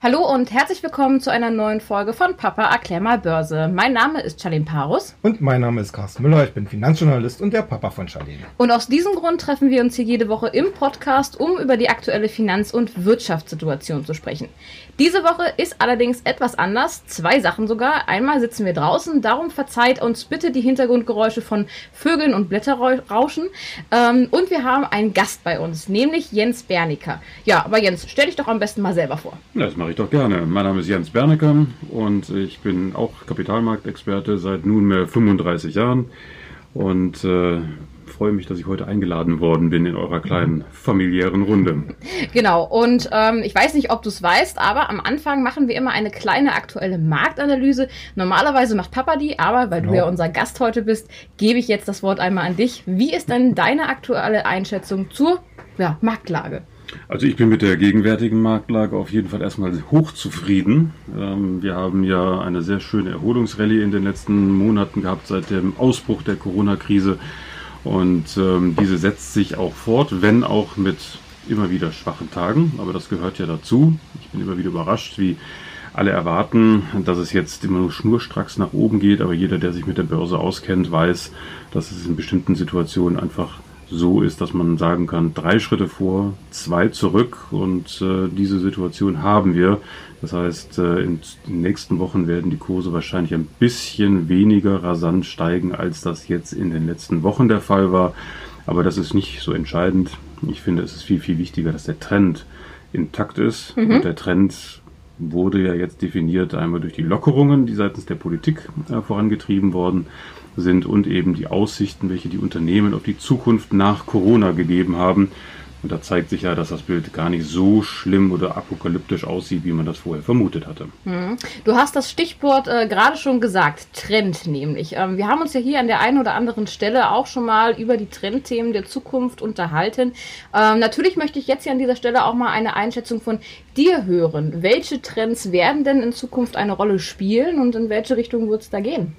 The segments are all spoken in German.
Hallo und herzlich willkommen zu einer neuen Folge von Papa erklär mal Börse. Mein Name ist Charlene Parus. Und mein Name ist Carsten Müller. Ich bin Finanzjournalist und der Papa von Charlene. Und aus diesem Grund treffen wir uns hier jede Woche im Podcast, um über die aktuelle Finanz- und Wirtschaftssituation zu sprechen. Diese Woche ist allerdings etwas anders. Zwei Sachen sogar. Einmal sitzen wir draußen, darum verzeiht uns bitte die Hintergrundgeräusche von Vögeln und Blätterrauschen. Ähm, und wir haben einen Gast bei uns, nämlich Jens Bernicker. Ja, aber Jens, stell dich doch am besten mal selber vor. Ja, das mache ich doch gerne. Mein Name ist Jens Bernecker und ich bin auch Kapitalmarktexperte seit nunmehr 35 Jahren und äh, freue mich, dass ich heute eingeladen worden bin in eurer kleinen familiären Runde. Genau, und ähm, ich weiß nicht, ob du es weißt, aber am Anfang machen wir immer eine kleine aktuelle Marktanalyse. Normalerweise macht Papa die, aber weil genau. du ja unser Gast heute bist, gebe ich jetzt das Wort einmal an dich. Wie ist denn deine aktuelle Einschätzung zur ja, Marktlage? Also ich bin mit der gegenwärtigen Marktlage auf jeden Fall erstmal hochzufrieden. Ähm, wir haben ja eine sehr schöne Erholungsrallye in den letzten Monaten gehabt seit dem Ausbruch der Corona-Krise. Und ähm, diese setzt sich auch fort, wenn auch mit immer wieder schwachen Tagen. Aber das gehört ja dazu. Ich bin immer wieder überrascht, wie alle erwarten, dass es jetzt immer nur schnurstracks nach oben geht. Aber jeder, der sich mit der Börse auskennt, weiß, dass es in bestimmten Situationen einfach so ist, dass man sagen kann, drei Schritte vor, zwei zurück und äh, diese Situation haben wir. Das heißt, äh, in den nächsten Wochen werden die Kurse wahrscheinlich ein bisschen weniger rasant steigen, als das jetzt in den letzten Wochen der Fall war. Aber das ist nicht so entscheidend. Ich finde, es ist viel, viel wichtiger, dass der Trend intakt ist. Mhm. Und der Trend wurde ja jetzt definiert einmal durch die Lockerungen, die seitens der Politik äh, vorangetrieben worden sind und eben die Aussichten, welche die Unternehmen auf die Zukunft nach Corona gegeben haben. Und da zeigt sich ja, dass das Bild gar nicht so schlimm oder apokalyptisch aussieht, wie man das vorher vermutet hatte. Mhm. Du hast das Stichwort äh, gerade schon gesagt, Trend nämlich. Ähm, wir haben uns ja hier an der einen oder anderen Stelle auch schon mal über die Trendthemen der Zukunft unterhalten. Ähm, natürlich möchte ich jetzt hier an dieser Stelle auch mal eine Einschätzung von dir hören. Welche Trends werden denn in Zukunft eine Rolle spielen und in welche Richtung wird es da gehen?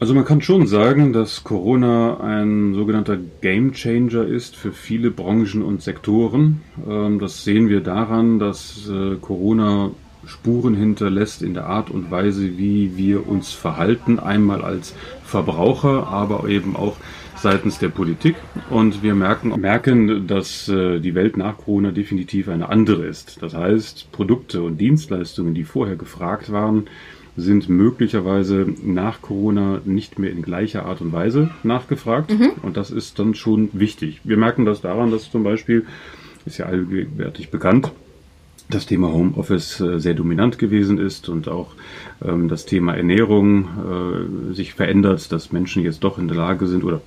Also man kann schon sagen, dass Corona ein sogenannter Gamechanger ist für viele Branchen und Sektoren. Ähm, das sehen wir daran, dass äh, Corona Spuren hinterlässt in der Art und Weise, wie wir uns verhalten, einmal als Verbraucher, aber eben auch seitens der Politik. Und wir merken, merken, dass äh, die Welt nach Corona definitiv eine andere ist. Das heißt, Produkte und Dienstleistungen, die vorher gefragt waren, sind möglicherweise nach Corona nicht mehr in gleicher Art und Weise nachgefragt. Mhm. Und das ist dann schon wichtig. Wir merken das daran, dass zum Beispiel, ist ja allgegenwärtig bekannt, das Thema Homeoffice äh, sehr dominant gewesen ist und auch ähm, das Thema Ernährung äh, sich verändert, dass Menschen jetzt doch in der Lage sind oder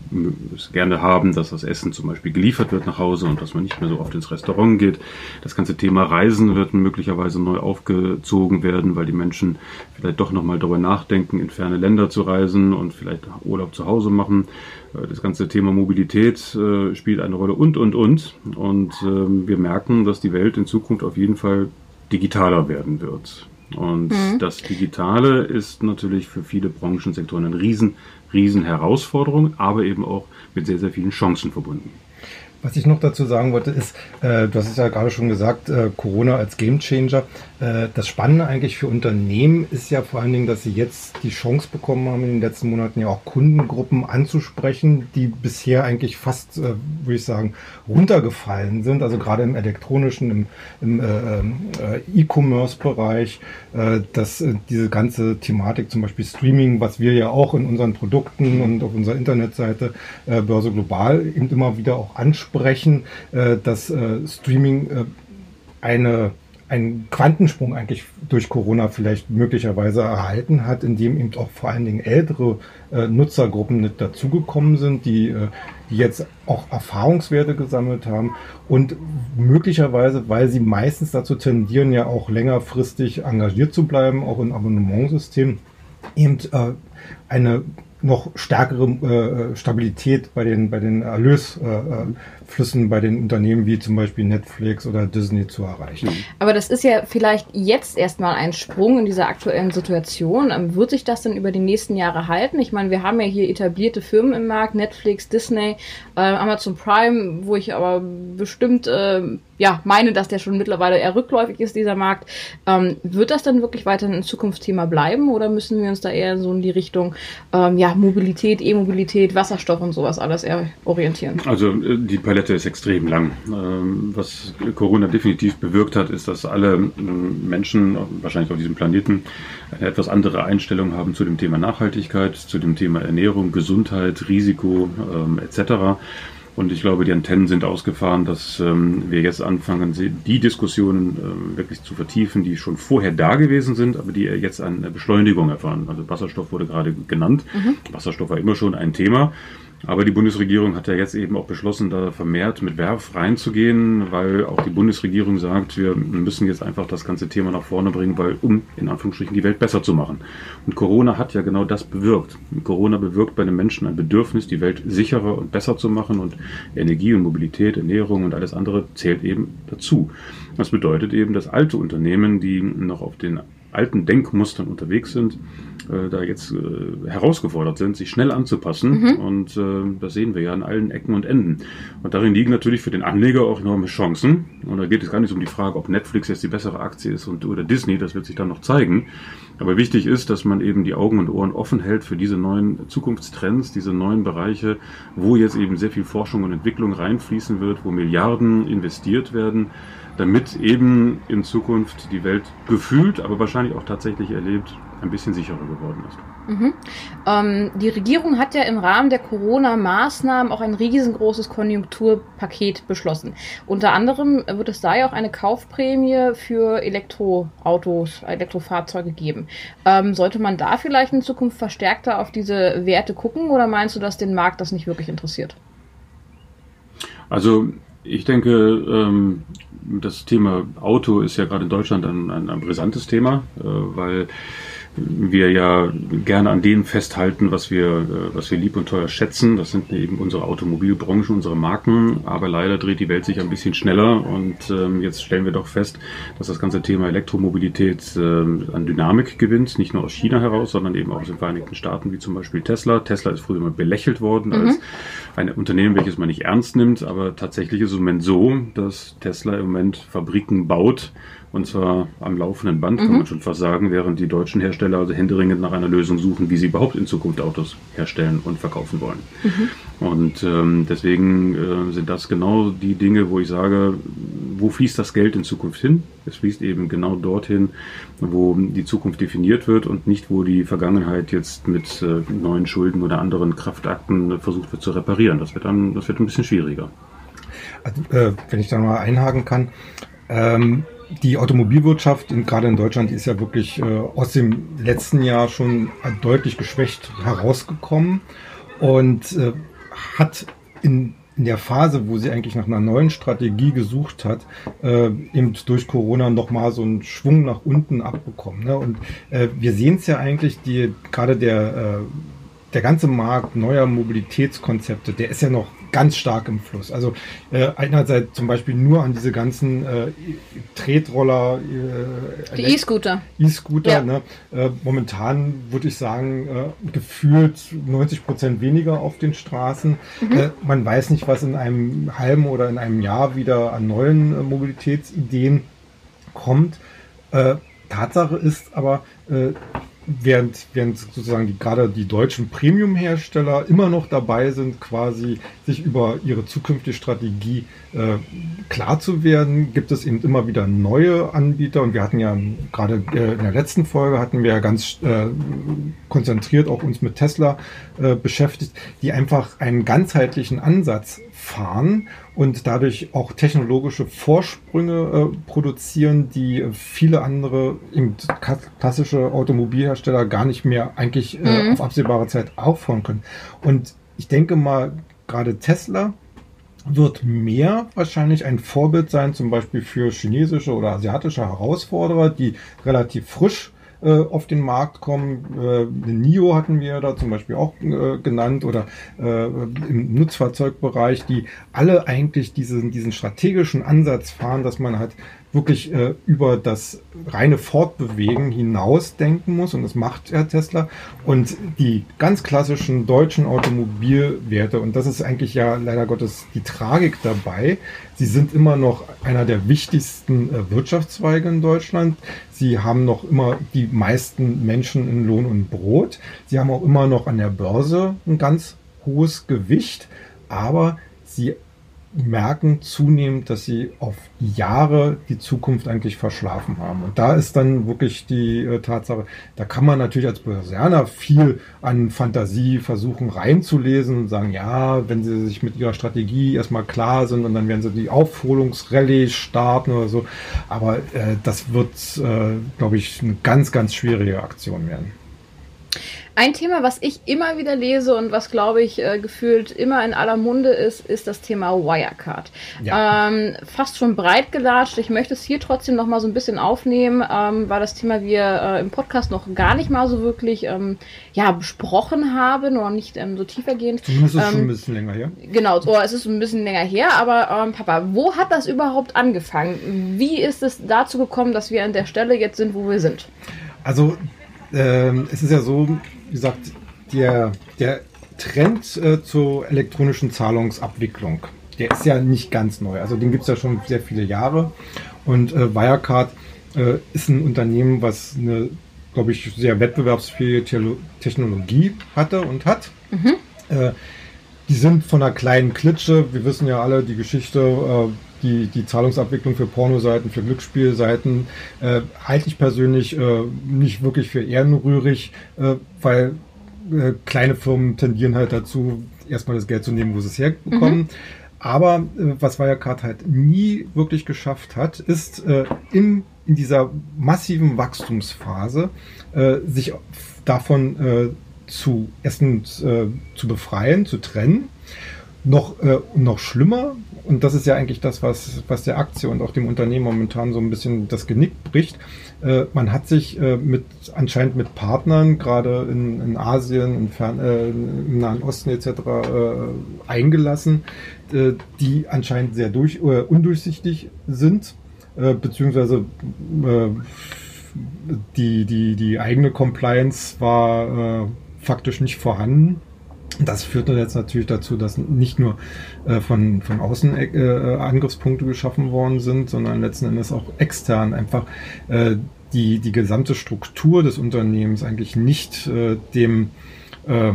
es gerne haben, dass das Essen zum Beispiel geliefert wird nach Hause und dass man nicht mehr so oft ins Restaurant geht. Das ganze Thema Reisen wird möglicherweise neu aufgezogen werden, weil die Menschen vielleicht doch nochmal darüber nachdenken, in ferne Länder zu reisen und vielleicht Urlaub zu Hause machen. Äh, das ganze Thema Mobilität äh, spielt eine Rolle und, und, und. Und äh, wir merken, dass die Welt in Zukunft auf jeden Fall digitaler werden wird. Und mhm. das Digitale ist natürlich für viele Branchensektoren eine riesen, riesen Herausforderung, aber eben auch mit sehr, sehr vielen Chancen verbunden. Was ich noch dazu sagen wollte, ist, äh, du hast es ja gerade schon gesagt, äh, Corona als Gamechanger. Äh, das Spannende eigentlich für Unternehmen ist ja vor allen Dingen, dass sie jetzt die Chance bekommen haben, in den letzten Monaten ja auch Kundengruppen anzusprechen, die bisher eigentlich fast, äh, würde ich sagen, runtergefallen sind. Also gerade im elektronischen, im, im äh, äh, E-Commerce-Bereich, dass diese ganze Thematik, zum Beispiel Streaming, was wir ja auch in unseren Produkten und auf unserer Internetseite Börse Global eben immer wieder auch ansprechen, sprechen, äh, dass äh, Streaming äh, eine einen Quantensprung eigentlich durch Corona vielleicht möglicherweise erhalten hat, indem eben auch vor allen Dingen ältere äh, Nutzergruppen nicht dazugekommen sind, die, äh, die jetzt auch Erfahrungswerte gesammelt haben. Und möglicherweise, weil sie meistens dazu tendieren, ja auch längerfristig engagiert zu bleiben, auch im Abonnementsystem, eben äh, eine noch stärkere Stabilität bei den, bei den Erlösverhältnissen Flüssen bei den Unternehmen wie zum Beispiel Netflix oder Disney zu erreichen. Aber das ist ja vielleicht jetzt erstmal ein Sprung in dieser aktuellen Situation. Ähm, wird sich das denn über die nächsten Jahre halten? Ich meine, wir haben ja hier etablierte Firmen im Markt, Netflix, Disney, äh, Amazon Prime, wo ich aber bestimmt äh, ja, meine, dass der schon mittlerweile eher rückläufig ist, dieser Markt. Ähm, wird das dann wirklich weiterhin ein Zukunftsthema bleiben oder müssen wir uns da eher so in die Richtung ähm, ja, Mobilität, E-Mobilität, Wasserstoff und sowas alles eher orientieren? Also äh, die Palette ist extrem lang. Ähm, was Corona definitiv bewirkt hat, ist, dass alle ähm, Menschen, wahrscheinlich auf diesem Planeten, eine etwas andere Einstellung haben zu dem Thema Nachhaltigkeit, zu dem Thema Ernährung, Gesundheit, Risiko ähm, etc. Und ich glaube, die Antennen sind ausgefahren, dass ähm, wir jetzt anfangen, die Diskussionen wirklich zu vertiefen, die schon vorher da gewesen sind, aber die jetzt eine Beschleunigung erfahren. Also Wasserstoff wurde gerade genannt. Mhm. Wasserstoff war immer schon ein Thema. Aber die Bundesregierung hat ja jetzt eben auch beschlossen, da vermehrt mit Werf reinzugehen, weil auch die Bundesregierung sagt, wir müssen jetzt einfach das ganze Thema nach vorne bringen, weil um in Anführungsstrichen die Welt besser zu machen. Und Corona hat ja genau das bewirkt. Corona bewirkt bei den Menschen ein Bedürfnis, die Welt sicherer und besser zu machen und Energie und Mobilität, Ernährung und alles andere zählt eben dazu. Das bedeutet eben, dass alte Unternehmen, die noch auf den alten Denkmustern unterwegs sind, äh, da jetzt äh, herausgefordert sind, sich schnell anzupassen. Mhm. Und äh, das sehen wir ja an allen Ecken und Enden. Und darin liegen natürlich für den Anleger auch enorme Chancen. Und da geht es gar nicht um die Frage, ob Netflix jetzt die bessere Aktie ist und, oder Disney, das wird sich dann noch zeigen. Aber wichtig ist, dass man eben die Augen und Ohren offen hält für diese neuen Zukunftstrends, diese neuen Bereiche, wo jetzt eben sehr viel Forschung und Entwicklung reinfließen wird, wo Milliarden investiert werden damit eben in Zukunft die Welt gefühlt, aber wahrscheinlich auch tatsächlich erlebt, ein bisschen sicherer geworden ist. Mhm. Ähm, die Regierung hat ja im Rahmen der Corona-Maßnahmen auch ein riesengroßes Konjunkturpaket beschlossen. Unter anderem wird es da ja auch eine Kaufprämie für Elektroautos, Elektrofahrzeuge geben. Ähm, sollte man da vielleicht in Zukunft verstärkter auf diese Werte gucken oder meinst du, dass den Markt das nicht wirklich interessiert? Also ich denke, ähm, das Thema Auto ist ja gerade in Deutschland ein, ein, ein brisantes Thema, äh, weil wir ja gerne an dem festhalten, was wir, äh, was wir lieb und teuer schätzen. Das sind eben unsere Automobilbranche, unsere Marken. Aber leider dreht die Welt sich ein bisschen schneller und ähm, jetzt stellen wir doch fest, dass das ganze Thema Elektromobilität äh, an Dynamik gewinnt, nicht nur aus China heraus, sondern eben auch aus den Vereinigten Staaten, wie zum Beispiel Tesla. Tesla ist früher mal belächelt worden mhm. als ein Unternehmen, welches man nicht ernst nimmt, aber tatsächlich ist es im Moment so, dass Tesla im Moment Fabriken baut, und zwar am laufenden Band, kann mhm. man schon fast sagen, während die deutschen Hersteller also händeringend nach einer Lösung suchen, wie sie überhaupt in Zukunft Autos herstellen und verkaufen wollen. Mhm. Und ähm, deswegen äh, sind das genau die Dinge, wo ich sage, wo fließt das Geld in Zukunft hin? Es fließt eben genau dorthin, wo die Zukunft definiert wird und nicht, wo die Vergangenheit jetzt mit äh, neuen Schulden oder anderen Kraftakten versucht wird zu reparieren. Das wird dann, das wird ein bisschen schwieriger. Also, äh, wenn ich da mal einhaken kann, ähm, die Automobilwirtschaft, gerade in Deutschland, ist ja wirklich äh, aus dem letzten Jahr schon deutlich geschwächt herausgekommen und äh, hat in, in der Phase, wo sie eigentlich nach einer neuen Strategie gesucht hat, äh, eben durch Corona nochmal so einen Schwung nach unten abbekommen. Ne? Und äh, wir sehen es ja eigentlich, die gerade der äh, der ganze Markt neuer Mobilitätskonzepte, der ist ja noch ganz stark im Fluss. Also äh, einerseits zum Beispiel nur an diese ganzen äh, Tretroller, äh, die E-Scooter. E-Scooter, ja. ne? Äh, momentan würde ich sagen, äh, gefühlt 90 Prozent weniger auf den Straßen. Mhm. Äh, man weiß nicht, was in einem halben oder in einem Jahr wieder an neuen äh, Mobilitätsideen kommt. Äh, Tatsache ist aber, äh, während, während sozusagen die, gerade die deutschen Premium-Hersteller immer noch dabei sind, quasi sich über ihre zukünftige Strategie äh, klar zu werden, gibt es eben immer wieder neue Anbieter. Und wir hatten ja gerade äh, in der letzten Folge hatten wir ja ganz äh, konzentriert auch uns mit Tesla äh, beschäftigt, die einfach einen ganzheitlichen Ansatz fahren und dadurch auch technologische Vorsprünge äh, produzieren, die viele andere klassische Automobilhersteller gar nicht mehr eigentlich äh, mhm. auf absehbare Zeit auffahren können. Und ich denke mal, gerade Tesla wird mehr wahrscheinlich ein Vorbild sein, zum Beispiel für chinesische oder asiatische Herausforderer, die relativ frisch äh, auf den Markt kommen. Äh, NIO hatten wir da zum Beispiel auch äh, genannt oder äh, im Nutzfahrzeugbereich, die alle eigentlich diesen, diesen strategischen Ansatz fahren, dass man halt wirklich äh, über das reine Fortbewegen hinaus denken muss und das macht Herr Tesla und die ganz klassischen deutschen Automobilwerte und das ist eigentlich ja leider Gottes die Tragik dabei. Sie sind immer noch einer der wichtigsten äh, Wirtschaftszweige in Deutschland. Sie haben noch immer die meisten Menschen in Lohn und Brot. Sie haben auch immer noch an der Börse ein ganz hohes Gewicht, aber sie merken zunehmend, dass sie auf Jahre die Zukunft eigentlich verschlafen haben. Und da ist dann wirklich die äh, Tatsache, da kann man natürlich als Börsianer viel an Fantasie versuchen reinzulesen und sagen, ja, wenn sie sich mit ihrer Strategie erstmal klar sind und dann werden sie die Aufholungsrallye starten oder so. Aber äh, das wird, äh, glaube ich, eine ganz, ganz schwierige Aktion werden. Ein Thema, was ich immer wieder lese und was, glaube ich, äh, gefühlt immer in aller Munde ist, ist das Thema Wirecard. Ja. Ähm, fast schon breit gelatscht. Ich möchte es hier trotzdem noch mal so ein bisschen aufnehmen, ähm, weil das Thema wir äh, im Podcast noch gar nicht mal so wirklich ähm, ja, besprochen haben, noch nicht ähm, so tiefergehend. Zumindest ist es schon ein bisschen länger her. Genau, so, es ist ein bisschen länger her, aber ähm, Papa, wo hat das überhaupt angefangen? Wie ist es dazu gekommen, dass wir an der Stelle jetzt sind, wo wir sind? Also, ähm, es ist ja so, wie gesagt, der, der Trend äh, zur elektronischen Zahlungsabwicklung, der ist ja nicht ganz neu. Also den gibt es ja schon sehr viele Jahre. Und äh, Wirecard äh, ist ein Unternehmen, was eine, glaube ich, sehr wettbewerbsfähige Technologie hatte und hat. Mhm. Äh, die sind von einer kleinen Klitsche. Wir wissen ja alle die Geschichte, äh, die, die Zahlungsabwicklung für Pornoseiten, für Glücksspielseiten äh, halte ich persönlich äh, nicht wirklich für ehrenrührig, äh, weil äh, kleine Firmen tendieren halt dazu, erstmal das Geld zu nehmen, wo sie es herbekommen. Mhm. Aber äh, was Wirecard halt nie wirklich geschafft hat, ist äh, in, in dieser massiven Wachstumsphase äh, sich davon äh, zu erstens äh, zu befreien, zu trennen. Noch, äh, noch schlimmer, und das ist ja eigentlich das, was, was der Aktie und auch dem Unternehmen momentan so ein bisschen das Genick bricht. Äh, man hat sich äh, mit anscheinend mit Partnern, gerade in, in Asien, in Fern, äh, im Nahen Osten etc., äh, eingelassen, äh, die anscheinend sehr durch, äh, undurchsichtig sind, beziehungsweise die, die, die eigene Compliance war faktisch nicht vorhanden. Das führt jetzt natürlich dazu, dass nicht nur äh, von, von außen äh, Angriffspunkte geschaffen worden sind, sondern letzten Endes auch extern einfach äh, die, die gesamte Struktur des Unternehmens eigentlich nicht äh, dem äh,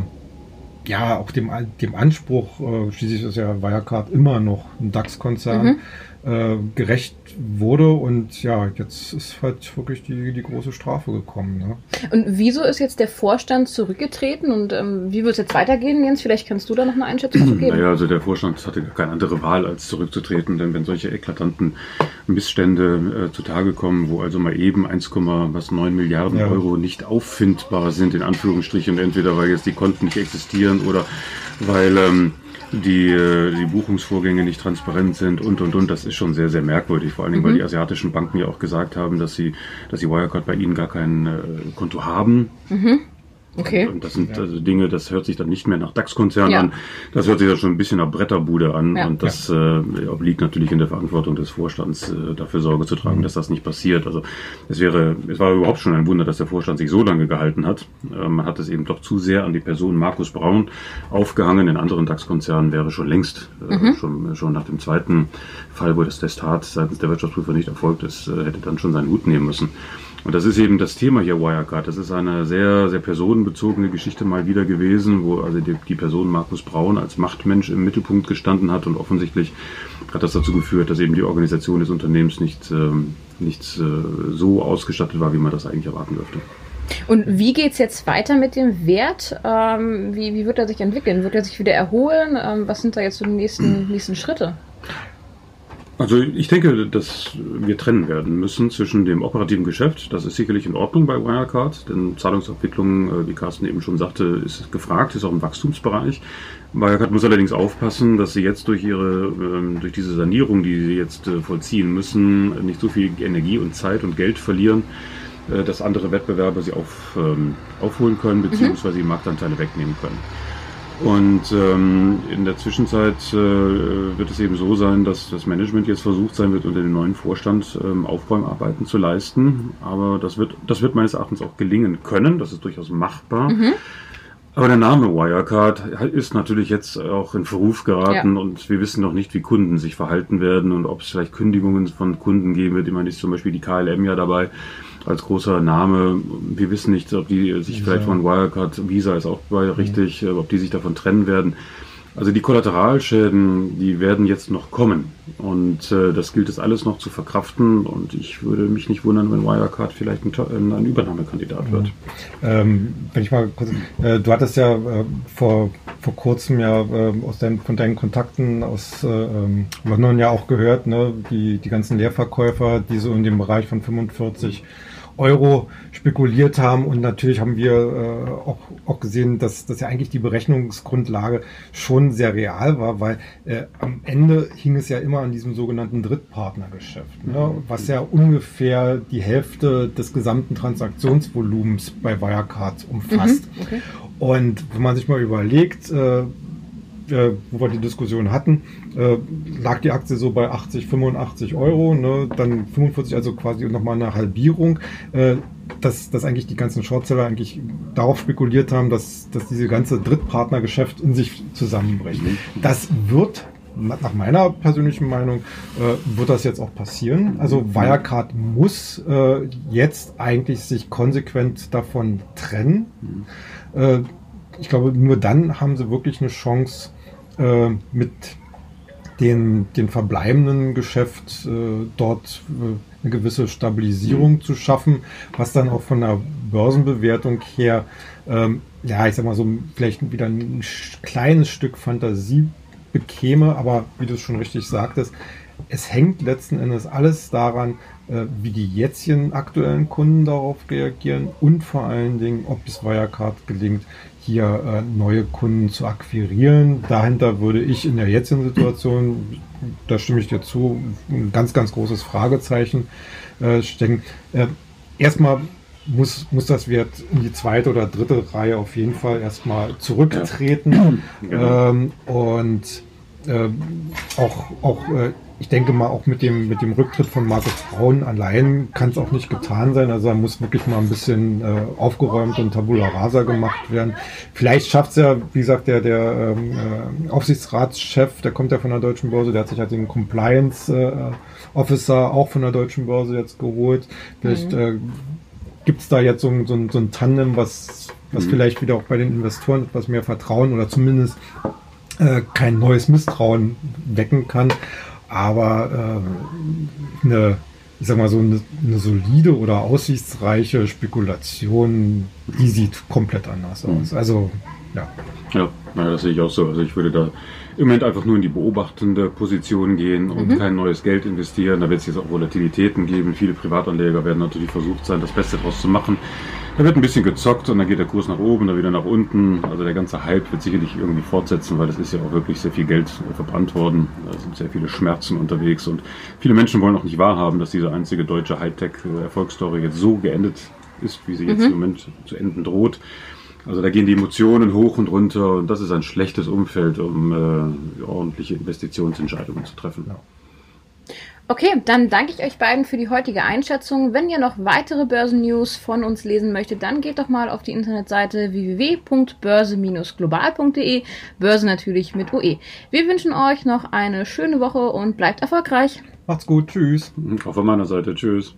ja, auch dem, dem Anspruch, äh, schließlich ist ja Wirecard immer noch ein DAX-Konzern, mhm äh, gerecht wurde. Und ja, jetzt ist halt wirklich die, die große Strafe gekommen. Ne? Und wieso ist jetzt der Vorstand zurückgetreten und ähm, wie wird es jetzt weitergehen, Jens? Vielleicht kannst du da noch eine Einschätzung zu geben. Naja, also der Vorstand hatte keine andere Wahl, als zurückzutreten, denn wenn solche eklatanten Missstände äh, zutage kommen, wo also mal eben 1,9 Milliarden ja. Euro nicht auffindbar sind, in Anführungsstrichen, entweder weil jetzt die Konten nicht existieren oder weil ähm, die, äh, die Buchungsvorgänge nicht transparent sind und und und. Das ist schon sehr, sehr merkwürdig. Vor allen Dingen, mhm. weil die asiatischen Banken ja auch gesagt haben, dass sie, dass die Wirecard bei ihnen gar kein äh, Konto haben. Mhm. Okay. Und das sind also Dinge, das hört sich dann nicht mehr nach DAX-Konzern ja. an. Das hört sich dann schon ein bisschen nach Bretterbude an. Ja. Und das ja. äh, obliegt natürlich in der Verantwortung des Vorstands, äh, dafür Sorge zu tragen, mhm. dass das nicht passiert. Also es wäre, es war überhaupt schon ein Wunder, dass der Vorstand sich so lange gehalten hat. Äh, man hat es eben doch zu sehr an die Person Markus Braun aufgehangen. In anderen DAX-Konzernen wäre schon längst, äh, mhm. schon, schon nach dem zweiten Fall, wo das Testat seitens der Wirtschaftsprüfer nicht erfolgt ist, äh, hätte dann schon seinen Hut nehmen müssen. Und das ist eben das Thema hier Wirecard. Das ist eine sehr, sehr personenbezogene Geschichte mal wieder gewesen, wo also die, die Person Markus Braun als Machtmensch im Mittelpunkt gestanden hat und offensichtlich hat das dazu geführt, dass eben die Organisation des Unternehmens nicht, ähm, nicht äh, so ausgestattet war, wie man das eigentlich erwarten dürfte. Und wie geht es jetzt weiter mit dem Wert? Ähm, wie, wie wird er sich entwickeln? Wird er sich wieder erholen? Ähm, was sind da jetzt so die nächsten, nächsten Schritte? Also ich denke, dass wir trennen werden müssen zwischen dem operativen Geschäft, das ist sicherlich in Ordnung bei Wirecard, denn Zahlungsabwicklung, äh, wie Carsten eben schon sagte, ist gefragt, ist auch im Wachstumsbereich. Wirecard muss allerdings aufpassen, dass sie jetzt durch ihre, ähm, durch diese Sanierung, die sie jetzt äh, vollziehen müssen, nicht so viel Energie und Zeit und Geld verlieren, äh, dass andere Wettbewerber sie auf, ähm, aufholen können, mhm. beziehungsweise die Marktanteile wegnehmen können. Und ähm, in der Zwischenzeit äh, wird es eben so sein, dass das Management jetzt versucht sein wird, unter dem neuen Vorstand ähm, Aufräumarbeiten zu leisten. Aber das wird, das wird meines Erachtens auch gelingen können. Das ist durchaus machbar. Mhm. Aber der Name Wirecard ist natürlich jetzt auch in Verruf geraten ja. und wir wissen noch nicht, wie Kunden sich verhalten werden und ob es vielleicht Kündigungen von Kunden geben wird. Ich meine, ist zum Beispiel die KLM ja dabei als großer Name. Wir wissen nicht, ob die sich vielleicht von Wirecard, Visa ist auch bei richtig, ob die sich davon trennen werden. Also die Kollateralschäden, die werden jetzt noch kommen. Und äh, das gilt es alles noch zu verkraften. Und ich würde mich nicht wundern, wenn Wirecard vielleicht ein, ein Übernahmekandidat wird. Ähm, wenn ich mal kurz, äh, du hattest ja äh, vor, vor kurzem ja äh, aus dein, von deinen Kontakten aus äh, ähm, London ja auch gehört, ne, die, die ganzen Leerverkäufer, die so in dem Bereich von 45 Euro spekuliert haben. Und natürlich haben wir äh, auch, auch gesehen, dass, dass ja eigentlich die Berechnungsgrundlage schon sehr real war, weil äh, am Ende hing es ja immer an diesem sogenannten Drittpartnergeschäft, ne? was ja ungefähr die Hälfte des gesamten Transaktionsvolumens bei Wirecard umfasst. Mhm, okay. Und wenn man sich mal überlegt, äh, äh, wo wir die Diskussion hatten, äh, lag die Aktie so bei 80, 85 Euro, ne? dann 45, also quasi nochmal eine Halbierung. Äh, dass, dass eigentlich die ganzen Shortseller eigentlich darauf spekuliert haben, dass, dass diese ganze Drittpartnergeschäft in sich zusammenbricht. Das wird nach meiner persönlichen Meinung äh, wird das jetzt auch passieren. Also. Wirecard muss äh, jetzt eigentlich sich konsequent davon trennen. Äh, ich glaube, nur dann haben sie wirklich eine Chance, äh, mit den, den verbleibenden Geschäft äh, dort äh, eine gewisse Stabilisierung mhm. zu schaffen, was dann auch von der Börsenbewertung her, ähm, ja, ich sag mal so, vielleicht wieder ein kleines Stück Fantasie bekäme, aber wie du es schon richtig sagtest, es hängt letzten Endes alles daran, äh, wie die jetzigen aktuellen Kunden darauf reagieren und vor allen Dingen, ob es Wirecard gelingt, hier äh, neue Kunden zu akquirieren. Dahinter würde ich in der jetzigen Situation, da stimme ich dir zu, ein ganz, ganz großes Fragezeichen äh, stecken. Äh, erstmal muss, muss das Wert in die zweite oder dritte Reihe auf jeden Fall erstmal zurücktreten. Ja. Genau. Ähm, und äh, auch, auch äh, ich denke mal, auch mit dem, mit dem Rücktritt von Markus Braun allein kann es auch nicht getan sein. Also da muss wirklich mal ein bisschen äh, aufgeräumt und Tabula Rasa gemacht werden. Vielleicht schafft es ja, wie gesagt, der, der ähm, äh, Aufsichtsratschef, der kommt ja von der Deutschen Börse, der hat sich halt den Compliance äh, Officer auch von der Deutschen Börse jetzt geholt. Vielleicht mhm. äh, gibt es da jetzt so, so, so ein Tandem, was, was mhm. vielleicht wieder auch bei den Investoren etwas mehr Vertrauen oder zumindest äh, kein neues Misstrauen wecken kann aber äh, eine, ich sag mal so eine, eine, solide oder aussichtsreiche Spekulation, die sieht komplett anders mhm. aus. Also ja. Ja, naja, das sehe ich auch so. Also ich würde da im Moment einfach nur in die beobachtende Position gehen und mhm. kein neues Geld investieren. Da wird es jetzt auch Volatilitäten geben. Viele Privatanleger werden natürlich versucht sein, das Beste daraus zu machen. Da wird ein bisschen gezockt und dann geht der Kurs nach oben, dann wieder nach unten. Also der ganze Hype wird sicherlich irgendwie fortsetzen, weil es ist ja auch wirklich sehr viel Geld verbrannt worden. Da sind sehr viele Schmerzen unterwegs und viele Menschen wollen auch nicht wahrhaben, dass diese einzige deutsche Hightech-Erfolgsstory jetzt so geendet ist, wie sie jetzt mhm. im Moment zu enden droht. Also da gehen die Emotionen hoch und runter und das ist ein schlechtes Umfeld, um äh, ordentliche Investitionsentscheidungen zu treffen. Ja. Okay, dann danke ich euch beiden für die heutige Einschätzung. Wenn ihr noch weitere Börsennews von uns lesen möchtet, dann geht doch mal auf die Internetseite www.börse-global.de. Börse natürlich mit UE. Wir wünschen euch noch eine schöne Woche und bleibt erfolgreich. Macht's gut, tschüss. Auch von meiner Seite, tschüss.